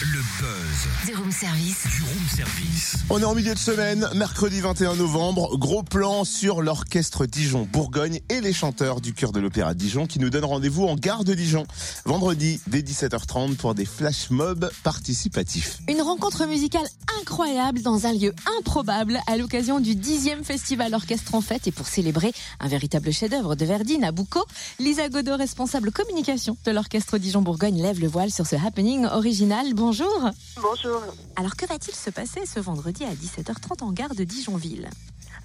Le buzz Du room service. du room service. On est en milieu de semaine, mercredi 21 novembre. Gros plan sur l'orchestre Dijon-Bourgogne et les chanteurs du chœur de l'Opéra Dijon qui nous donnent rendez-vous en gare de Dijon. Vendredi dès 17h30 pour des flash mobs participatifs. Une rencontre musicale incroyable dans un lieu improbable à l'occasion du 10e festival orchestre en fête et pour célébrer un véritable chef-d'œuvre de Verdi, Nabucco, Lisa Godot, responsable communication de l'orchestre Dijon-Bourgogne, lève le voile sur ce happening original. Bonjour. Bonjour. Alors que va-t-il se passer ce vendredi à 17h30 en gare de Dijonville?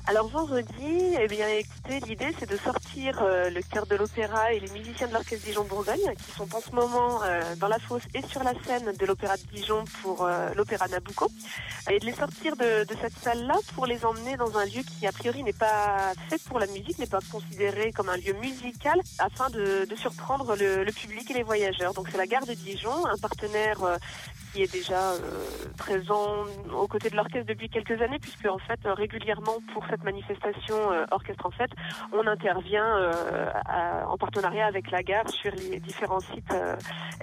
Alors vendredi, eh bien écoutez, l'idée c'est de sortir euh, le chœur de l'opéra et les musiciens de l'orchestre Dijon-Bourgogne qui sont en ce moment euh, dans la fosse et sur la scène de l'opéra de Dijon pour euh, l'opéra Nabucco et de les sortir de, cette salle-là pour les emmener dans un lieu qui a priori n'est pas fait pour la musique, n'est pas considéré comme un lieu musical afin de, surprendre le, public et les voyageurs. Donc c'est la gare de Dijon, un partenaire qui est déjà euh, présent aux côtés de l'orchestre depuis quelques années, puisque en fait régulièrement pour cette manifestation euh, orchestre en fait, on intervient euh, en partenariat avec la gare sur les différents sites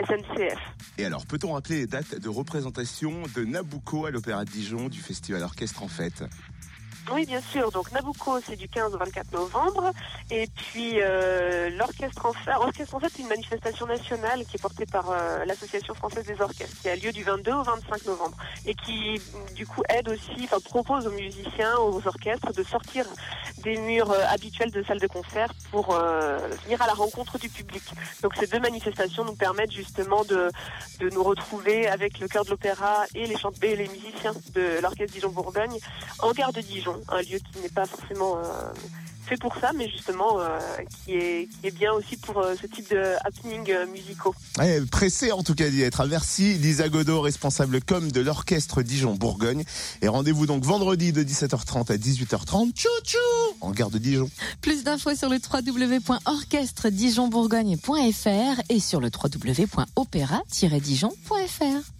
SNCF. Et alors, peut-on rappeler les dates de représentation de Nabucco à l'Opéra de Dijon du festival orchestre en fête Oui, bien sûr. Donc Nabucco, c'est du 15 au 24 novembre. Et puis euh, l'orchestre en fait, l'orchestre en fait, c'est une manifestation nationale qui est portée par euh, l'Association française des orchestres, qui a lieu du 22 au 25 novembre et qui du coup aide aussi, enfin propose aux musiciens, aux orchestres de sortir des murs euh, habituels de salles de concert pour euh, venir à la rencontre du public. Donc ces deux manifestations nous permettent justement de, de nous retrouver avec le chœur de l'opéra et les et les musiciens de l'orchestre Dijon-Bourgogne en gare de Dijon, un lieu qui n'est pas forcément euh, fait pour ça, mais justement euh, qui, est, qui est bien aussi pour euh, ce type de happening euh, musicaux. Ouais, pressé en tout cas d'y être. Merci, Lisa Godot, responsable com de l'orchestre Dijon-Bourgogne. Et rendez-vous donc vendredi de 17h30 à 18h30. Tchou tchou En gare de Dijon. Plus d'infos sur le www.orchestre-dijonbourgogne.fr et sur le www.opéra-dijon.fr.